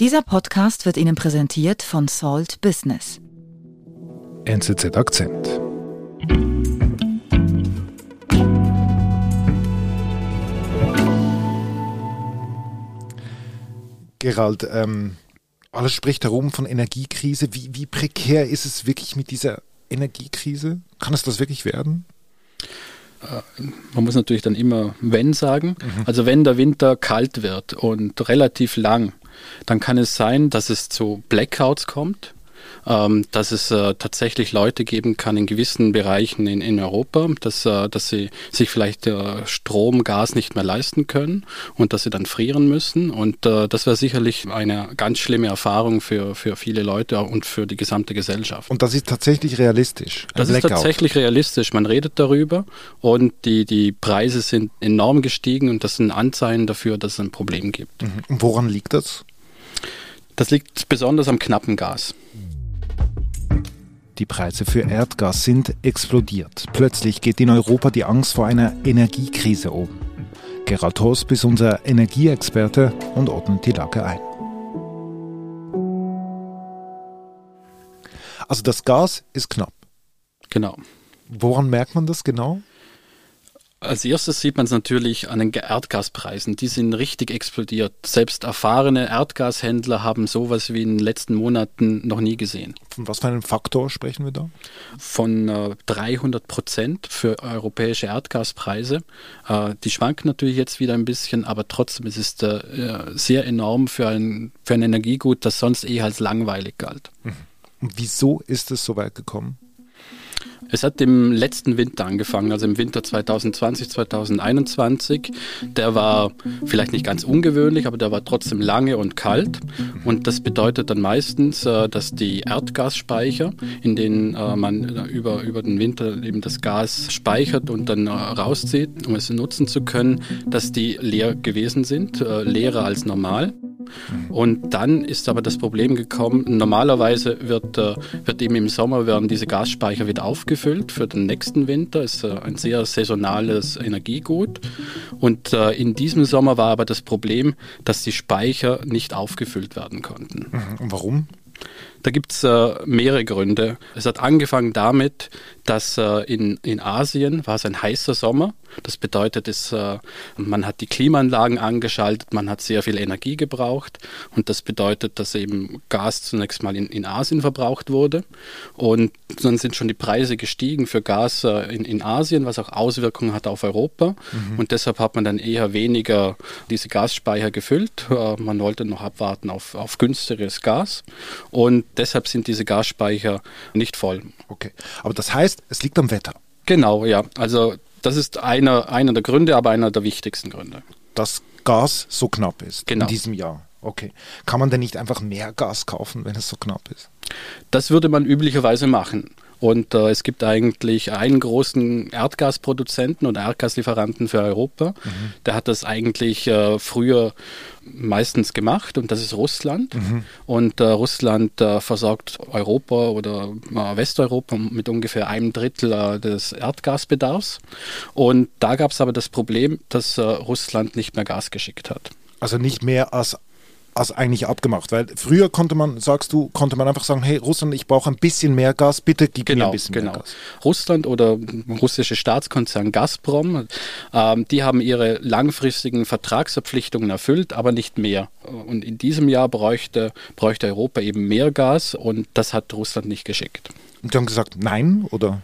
Dieser Podcast wird Ihnen präsentiert von Salt Business. NZZ Akzent. Gerald, ähm, alles spricht darum von Energiekrise. Wie, wie prekär ist es wirklich mit dieser Energiekrise? Kann es das wirklich werden? man muss natürlich dann immer wenn sagen. Mhm. Also wenn der Winter kalt wird und relativ lang, dann kann es sein, dass es zu Blackouts kommt ähm, dass es äh, tatsächlich Leute geben kann in gewissen Bereichen in, in Europa, dass, äh, dass sie sich vielleicht äh, Strom, Gas nicht mehr leisten können und dass sie dann frieren müssen. Und äh, das wäre sicherlich eine ganz schlimme Erfahrung für, für viele Leute und für die gesamte Gesellschaft. Und das ist tatsächlich realistisch? Das ist tatsächlich realistisch. Man redet darüber und die, die Preise sind enorm gestiegen und das sind Anzeichen dafür, dass es ein Problem gibt. Mhm. Woran liegt das? Das liegt besonders am knappen Gas. Die Preise für Erdgas sind explodiert. Plötzlich geht in Europa die Angst vor einer Energiekrise um. Gerald Hosp ist unser Energieexperte und ordnet die Lage ein. Also das Gas ist knapp. Genau. Woran merkt man das genau? Als erstes sieht man es natürlich an den Erdgaspreisen. Die sind richtig explodiert. Selbst erfahrene Erdgashändler haben sowas wie in den letzten Monaten noch nie gesehen. Von was für einem Faktor sprechen wir da? Von äh, 300 Prozent für europäische Erdgaspreise. Äh, die schwanken natürlich jetzt wieder ein bisschen, aber trotzdem ist es äh, sehr enorm für ein, für ein Energiegut, das sonst eh als langweilig galt. Mhm. Und wieso ist es so weit gekommen? Es hat im letzten Winter angefangen, also im Winter 2020, 2021. Der war vielleicht nicht ganz ungewöhnlich, aber der war trotzdem lange und kalt. Und das bedeutet dann meistens, äh, dass die Erdgasspeicher, in denen äh, man über, über den Winter eben das Gas speichert und dann äh, rauszieht, um es nutzen zu können, dass die leer gewesen sind, leerer als normal. Und dann ist aber das Problem gekommen, normalerweise wird, äh, wird eben im Sommer werden diese Gasspeicher wieder aufgefüllt für den nächsten Winter. Ist äh, ein sehr saisonales Energiegut. Und äh, in diesem Sommer war aber das Problem, dass die Speicher nicht aufgefüllt werden konnten. Mhm. Und warum? Da gibt es äh, mehrere Gründe. Es hat angefangen damit, dass äh, in, in Asien war es ein heißer Sommer. Das bedeutet, es, äh, man hat die Klimaanlagen angeschaltet, man hat sehr viel Energie gebraucht und das bedeutet, dass eben Gas zunächst mal in, in Asien verbraucht wurde und dann sind schon die Preise gestiegen für Gas äh, in, in Asien, was auch Auswirkungen hat auf Europa mhm. und deshalb hat man dann eher weniger diese Gasspeicher gefüllt. Äh, man wollte noch abwarten auf, auf günstigeres Gas und deshalb sind diese Gasspeicher nicht voll. Okay, aber das heißt, es liegt am Wetter. Genau, ja. Also das ist einer, einer der Gründe, aber einer der wichtigsten Gründe. Dass Gas so knapp ist genau. in diesem Jahr. Okay. Kann man denn nicht einfach mehr Gas kaufen, wenn es so knapp ist? Das würde man üblicherweise machen. Und äh, es gibt eigentlich einen großen Erdgasproduzenten und Erdgaslieferanten für Europa. Mhm. Der hat das eigentlich äh, früher meistens gemacht und das ist Russland. Mhm. Und äh, Russland äh, versorgt Europa oder äh, Westeuropa mit ungefähr einem Drittel äh, des Erdgasbedarfs. Und da gab es aber das Problem, dass Russland nicht mehr Gas geschickt hat. Also nicht mehr als als eigentlich abgemacht? Weil früher konnte man, sagst du, konnte man einfach sagen, hey Russland, ich brauche ein bisschen mehr Gas, bitte gib genau, mir ein bisschen genau. mehr Gas. Russland oder russische Staatskonzern Gazprom, ähm, die haben ihre langfristigen Vertragsverpflichtungen erfüllt, aber nicht mehr. Und in diesem Jahr bräuchte, bräuchte Europa eben mehr Gas und das hat Russland nicht geschickt. Und die haben gesagt, nein, oder?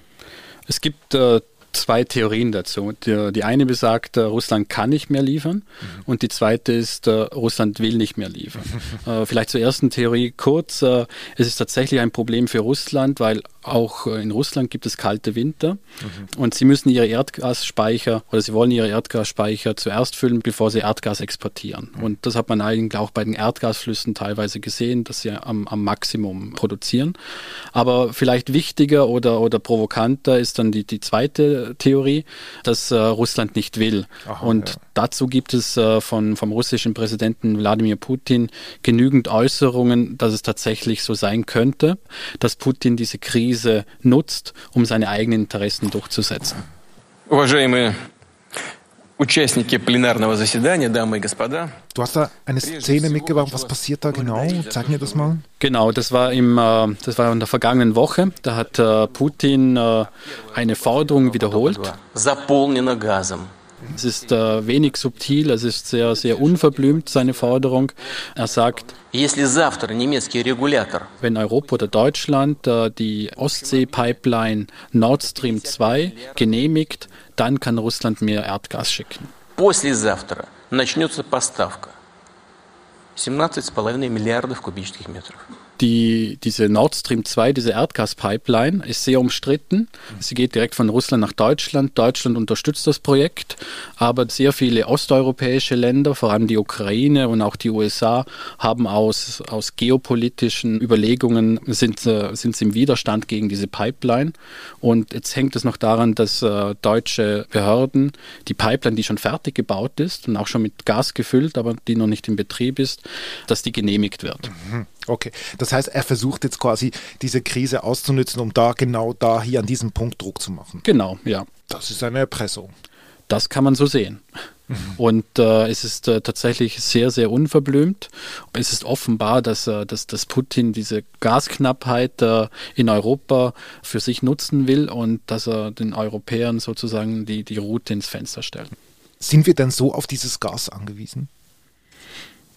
Es gibt äh, zwei Theorien dazu. Die, die eine besagt, äh, Russland kann nicht mehr liefern mhm. und die zweite ist, äh, Russland will nicht mehr liefern. äh, vielleicht zur ersten Theorie kurz. Es ist tatsächlich ein Problem für Russland, weil auch äh, in Russland gibt es kalte Winter mhm. und sie müssen ihre Erdgasspeicher oder sie wollen ihre Erdgasspeicher zuerst füllen, bevor sie Erdgas exportieren. Mhm. Und das hat man eigentlich auch bei den Erdgasflüssen teilweise gesehen, dass sie am, am Maximum produzieren. Aber vielleicht wichtiger oder, oder provokanter ist dann die, die zweite Theorie, dass äh, Russland nicht will. Aha, und ja. dazu gibt es äh, von, vom russischen Präsidenten Wladimir Putin genügend Äußerungen, dass es tatsächlich so sein könnte, dass Putin diese Krise Krise nutzt, um seine eigenen Interessen durchzusetzen. Уважаемые Участники пленарного заседания, дамы и господа. Du hast da eine Szene mitgebracht. Was passiert da genau? Zeig mir das mal. Genau, das war im, äh, das war in der vergangenen Woche. Da hat äh, Putin äh, eine Forderung wiederholt. Заполнено газом. Es ist äh, wenig subtil, es ist sehr, sehr unverblümt, seine Forderung. Er sagt, wenn Europa oder Deutschland äh, die Ostsee-Pipeline Nord Stream 2 genehmigt, dann kann Russland mehr Erdgas schicken. Послезавтра начнется поставка 17,5 Milliarden kubischen Meter. Die, diese Nord Stream 2, diese Erdgaspipeline, ist sehr umstritten. Sie geht direkt von Russland nach Deutschland. Deutschland unterstützt das Projekt, aber sehr viele osteuropäische Länder, vor allem die Ukraine und auch die USA, haben aus, aus geopolitischen Überlegungen sind, äh, sind im Widerstand gegen diese Pipeline. Und jetzt hängt es noch daran, dass äh, deutsche Behörden die Pipeline, die schon fertig gebaut ist und auch schon mit Gas gefüllt, aber die noch nicht in Betrieb ist, dass die genehmigt wird. Mhm. Okay, das heißt, er versucht jetzt quasi diese Krise auszunutzen, um da genau da hier an diesem Punkt Druck zu machen. Genau, ja. Das ist eine Erpressung. Das kann man so sehen. Mhm. Und äh, es ist äh, tatsächlich sehr, sehr unverblümt. Es ist offenbar, dass, äh, dass, dass Putin diese Gasknappheit äh, in Europa für sich nutzen will und dass er den Europäern sozusagen die, die Route ins Fenster stellt. Sind wir denn so auf dieses Gas angewiesen?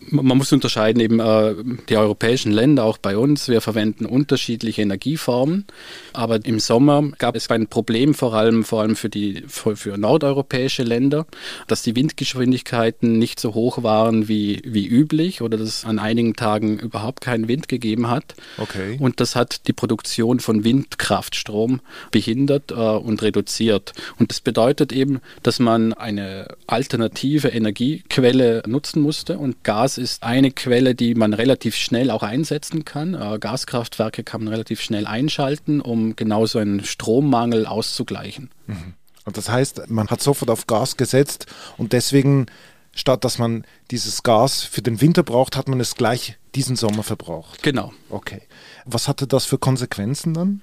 Man muss unterscheiden, eben äh, die europäischen Länder, auch bei uns, wir verwenden unterschiedliche Energieformen. Aber im Sommer gab es ein Problem, vor allem, vor allem für, die, für, für nordeuropäische Länder, dass die Windgeschwindigkeiten nicht so hoch waren wie, wie üblich oder dass es an einigen Tagen überhaupt keinen Wind gegeben hat. Okay. Und das hat die Produktion von Windkraftstrom behindert äh, und reduziert. Und das bedeutet eben, dass man eine alternative Energiequelle nutzen musste und Gas Gas ist eine Quelle, die man relativ schnell auch einsetzen kann. Äh, Gaskraftwerke kann man relativ schnell einschalten, um genau so einen Strommangel auszugleichen. Mhm. Und das heißt, man hat sofort auf Gas gesetzt und deswegen, statt dass man dieses Gas für den Winter braucht, hat man es gleich diesen Sommer verbraucht. Genau. Okay. Was hatte das für Konsequenzen dann?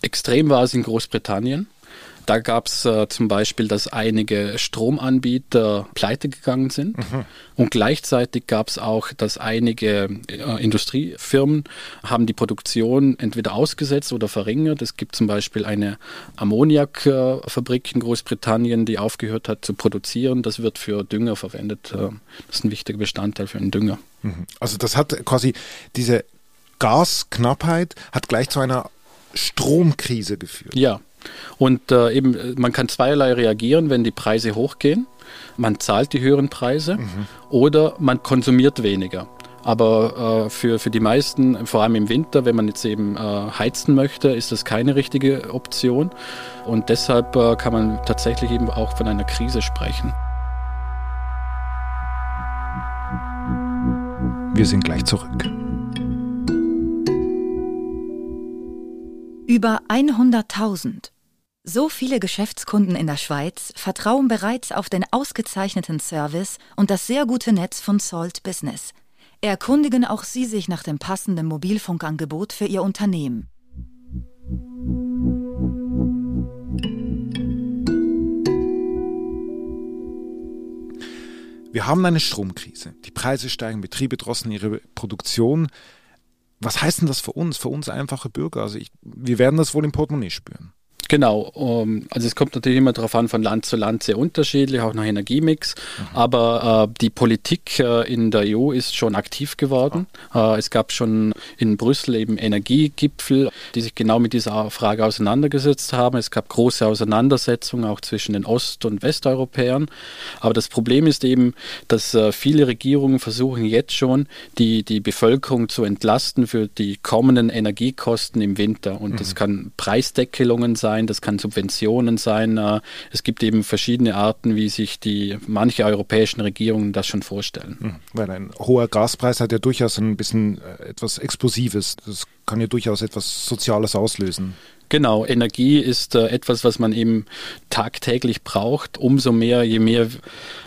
Extrem war es in Großbritannien. Da gab es äh, zum Beispiel, dass einige Stromanbieter pleite gegangen sind. Mhm. Und gleichzeitig gab es auch, dass einige äh, Industriefirmen haben die Produktion entweder ausgesetzt oder verringert. Es gibt zum Beispiel eine Ammoniakfabrik in Großbritannien, die aufgehört hat zu produzieren. Das wird für Dünger verwendet. Äh, das ist ein wichtiger Bestandteil für einen Dünger. Mhm. Also das hat quasi diese Gasknappheit hat gleich zu einer Stromkrise geführt. Ja, und äh, eben, man kann zweierlei reagieren, wenn die Preise hochgehen. Man zahlt die höheren Preise mhm. oder man konsumiert weniger. Aber äh, für, für die meisten, vor allem im Winter, wenn man jetzt eben äh, heizen möchte, ist das keine richtige Option. Und deshalb äh, kann man tatsächlich eben auch von einer Krise sprechen. Wir sind gleich zurück. Über 100.000 so viele Geschäftskunden in der Schweiz vertrauen bereits auf den ausgezeichneten Service und das sehr gute Netz von Salt Business. Erkundigen auch Sie sich nach dem passenden Mobilfunkangebot für Ihr Unternehmen. Wir haben eine Stromkrise. Die Preise steigen, Betriebe drossen ihre Produktion. Was heißt denn das für uns, für uns einfache Bürger? Also ich, wir werden das wohl im Portemonnaie spüren. Genau, um, ähm, also es kommt natürlich immer darauf an, von Land zu Land sehr unterschiedlich, auch nach Energiemix. Mhm. Aber äh, die Politik äh, in der EU ist schon aktiv geworden. Ja. Äh, es gab schon in Brüssel eben Energiegipfel, die sich genau mit dieser Frage auseinandergesetzt haben. Es gab große Auseinandersetzungen auch zwischen den Ost- und Westeuropäern. Aber das Problem ist eben, dass äh, viele Regierungen versuchen jetzt schon, die, die Bevölkerung zu entlasten für die kommenden Energiekosten im Winter. Und mhm. das kann Preisdeckelungen sein sein, das kann Subventionen sein. Äh, es gibt eben verschiedene Arten, wie sich die manche europäischen Regierungen das schon vorstellen. Hm, weil ein hoher Gaspreis hat ja durchaus ein bisschen äh, etwas Explosives. Das kann ja durchaus etwas Soziales auslösen. Genau, Energie ist äh, etwas, was man eben tagtäglich braucht. Umso mehr, je mehr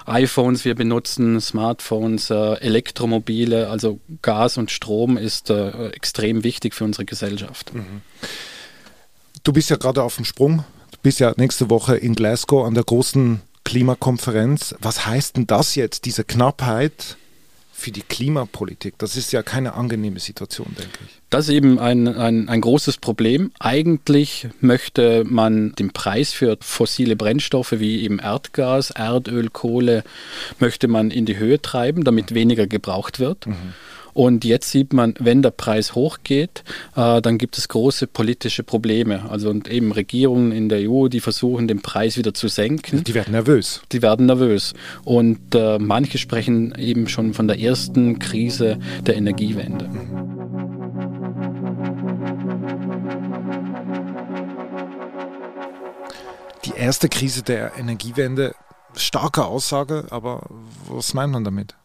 iPhones wir benutzen, Smartphones, äh, Elektromobile, also Gas und Strom ist äh, extrem wichtig für unsere Gesellschaft. Mhm. Du bist ja gerade auf dem Sprung. Du bist ja nächste Woche in Glasgow an der großen Klimakonferenz. Was heißt denn das jetzt, diese Knappheit für die Klimapolitik? Das ist ja keine angenehme Situation, denke ich. Das ist eben ein, ein, ein großes Problem. Eigentlich möchte man den Preis für fossile Brennstoffe wie eben Erdgas, Erdöl, Kohle, möchte man in die Höhe treiben, damit weniger gebraucht wird. Mhm. Und jetzt sieht man, wenn der Preis hochgeht, äh, dann gibt es große politische Probleme. Also und eben Regierungen in der EU, die versuchen, den Preis wieder zu senken. Die werden nervös. Die werden nervös. Und äh, manche sprechen eben schon von der ersten Krise der Energiewende. Die erste Krise der Energiewende, starke Aussage, aber was meint man damit?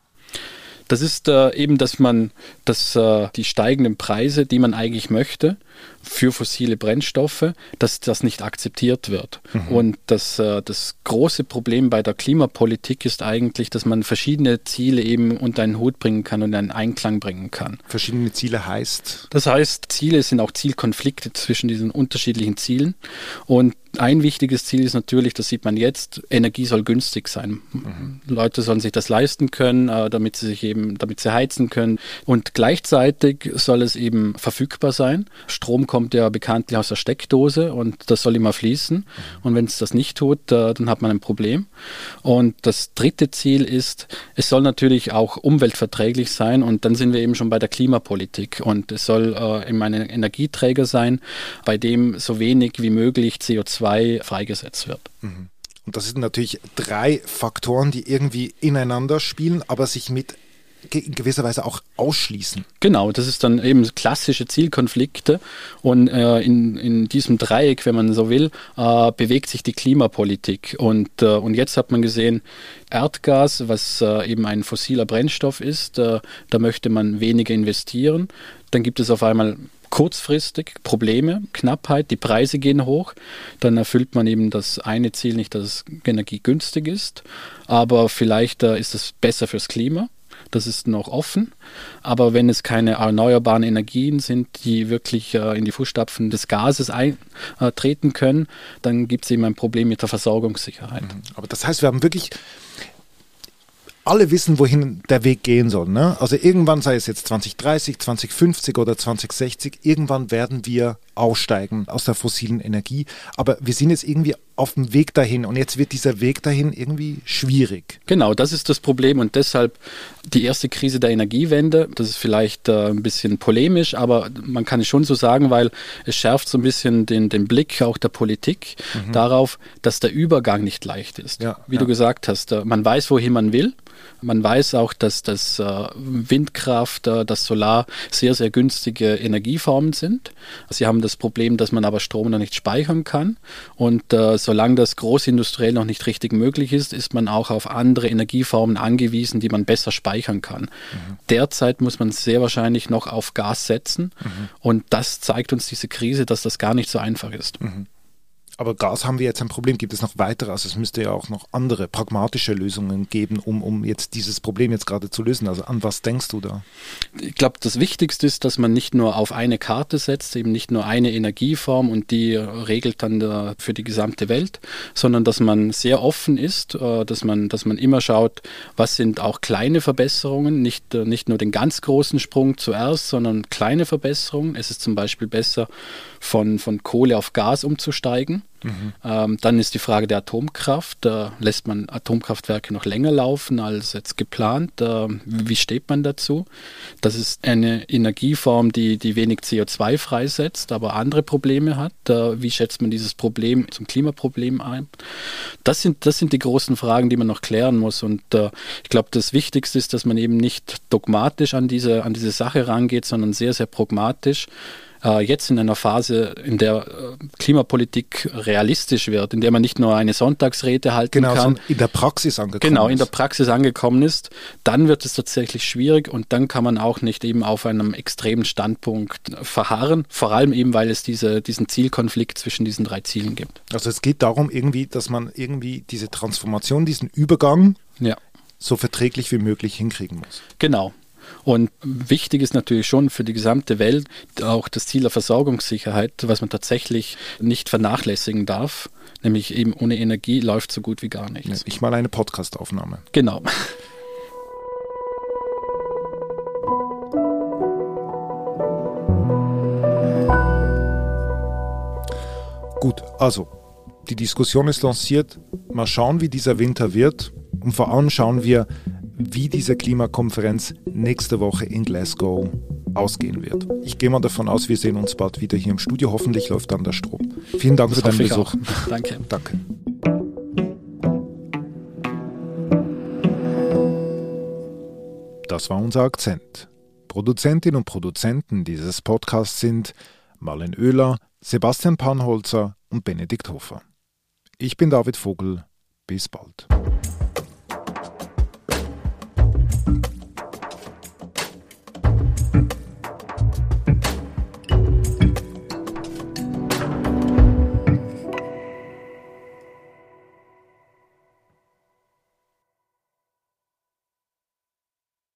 Das ist äh, eben, dass man dass, äh, die steigenden Preise, die man eigentlich möchte, für fossile Brennstoffe, dass das nicht akzeptiert wird. Mhm. Und das, äh, das große Problem bei der Klimapolitik ist eigentlich, dass man verschiedene Ziele eben unter einen Hut bringen kann und einen Einklang bringen kann. Verschiedene Ziele heißt? Das heißt, Ziele sind auch Zielkonflikte zwischen diesen unterschiedlichen Zielen. Und ein wichtiges Ziel ist natürlich, das sieht man jetzt, Energie soll günstig sein. Mhm. Leute sollen sich das leisten können, äh, damit sie sich eben, damit sie heizen können. Und gleichzeitig soll es eben verfügbar sein. Strom kommt ja bekanntlich aus der Steckdose und das soll immer fließen. Und wenn es das nicht tut, dann hat man ein Problem. Und das dritte Ziel ist, es soll natürlich auch umweltverträglich sein. Und dann sind wir eben schon bei der Klimapolitik. Und es soll äh, eben ein Energieträger sein, bei dem so wenig wie möglich CO2 freigesetzt wird. Mhm. Und das sind natürlich drei Faktoren, die irgendwie ineinander spielen, aber sich mit in gewisser Weise auch ausschließen. Genau, das ist dann eben klassische Zielkonflikte und äh, in, in diesem Dreieck, wenn man so will, äh, bewegt sich die Klimapolitik und, äh, und jetzt hat man gesehen, Erdgas, was äh, eben ein fossiler Brennstoff ist, äh, da möchte man weniger investieren. Dann gibt es auf einmal kurzfristig Probleme, Knappheit, die Preise gehen hoch, dann erfüllt man eben das eine Ziel nicht, dass Energie günstig ist, aber vielleicht äh, ist es besser fürs Klima. Das ist noch offen. Aber wenn es keine erneuerbaren Energien sind, die wirklich äh, in die Fußstapfen des Gases eintreten äh, können, dann gibt es eben ein Problem mit der Versorgungssicherheit. Mhm. Aber das heißt, wir haben wirklich alle wissen, wohin der Weg gehen soll. Ne? Also irgendwann, sei es jetzt 2030, 2050 oder 2060, irgendwann werden wir aussteigen aus der fossilen Energie. Aber wir sind jetzt irgendwie auf dem Weg dahin und jetzt wird dieser Weg dahin irgendwie schwierig. Genau, das ist das Problem und deshalb die erste Krise der Energiewende. Das ist vielleicht äh, ein bisschen polemisch, aber man kann es schon so sagen, weil es schärft so ein bisschen den, den Blick auch der Politik mhm. darauf, dass der Übergang nicht leicht ist. Ja, Wie ja. du gesagt hast, äh, man weiß, wohin man will. Man weiß auch, dass das äh, Windkraft, äh, das Solar sehr, sehr günstige Energieformen sind. Sie haben das Problem, dass man aber Strom noch nicht speichern kann. Und solange das großindustriell noch nicht richtig möglich ist, ist man auch auf andere Energieformen angewiesen, die man besser speichern kann. Mhm. Derzeit muss man sehr wahrscheinlich noch auf Gas setzen. Mhm. Und das zeigt uns diese Krise, dass das gar nicht so einfach ist. Mhm. Aber Gas haben wir jetzt ein Problem. Gibt es noch weitere? Also es müsste ja auch noch andere pragmatische Lösungen geben, um, um jetzt dieses Problem jetzt gerade zu lösen. Also an was denkst du da? Ich glaube, das Wichtigste ist, dass man nicht nur auf eine Karte setzt, eben nicht nur eine Energieform und die regelt dann der, für die gesamte Welt, sondern dass man sehr offen ist, äh, dass man, dass man immer schaut, was sind auch kleine Verbesserungen, nicht, äh, nicht nur den ganz großen Sprung zuerst, sondern kleine Verbesserungen. Es ist zum Beispiel besser, von, von Kohle auf Gas umzusteigen. Mhm. Ähm, dann ist die Frage der Atomkraft. Da lässt man Atomkraftwerke noch länger laufen als jetzt geplant. Äh, wie steht man dazu? Das ist eine Energieform, die, die wenig CO2 freisetzt, aber andere Probleme hat. Äh, wie schätzt man dieses Problem zum Klimaproblem ein? Das sind, das sind die großen Fragen, die man noch klären muss. Und äh, ich glaube, das Wichtigste ist, dass man eben nicht dogmatisch an diese, an diese Sache rangeht, sondern sehr, sehr pragmatisch jetzt in einer Phase, in der äh, Klimapolitik realistisch wird, in der man nicht nur eine Sonntagsrede halten genau, kann. in der Praxis angekommen Genau, in der Praxis angekommen ist, dann wird es tatsächlich schwierig und dann kann man auch nicht eben auf einem extremen Standpunkt verharren, vor allem eben, weil es diese, diesen Zielkonflikt zwischen diesen drei Zielen gibt. Also es geht darum irgendwie, dass man irgendwie diese Transformation, diesen Übergang ja. so verträglich wie möglich hinkriegen muss. Genau, Und wichtig ist natürlich schon für die gesamte Welt auch das Ziel der Versorgungssicherheit, was man tatsächlich nicht vernachlässigen darf. Nämlich eben ohne Energie läuft so gut wie gar nichts. Ich mal eine Podcastaufnahme. Genau. Gut, also die Diskussion ist lanciert. Mal schauen, wie dieser Winter wird. Und vor allem schauen wir, wie diese Klimakonferenz nächste Woche in Glasgow ausgehen wird. Ich gehe mal davon aus, wir sehen uns bald wieder hier im Studio. Hoffentlich läuft dann der Strom. Vielen Dank Das für deinen Besuch. auch. Danke. Danke. Das war unser Akzent. Produzentin und Produzenten dieses Podcasts sind Marlen Oehler, Sebastian Panholzer und Benedikt Hofer. Ich bin David Vogel. Bis bald.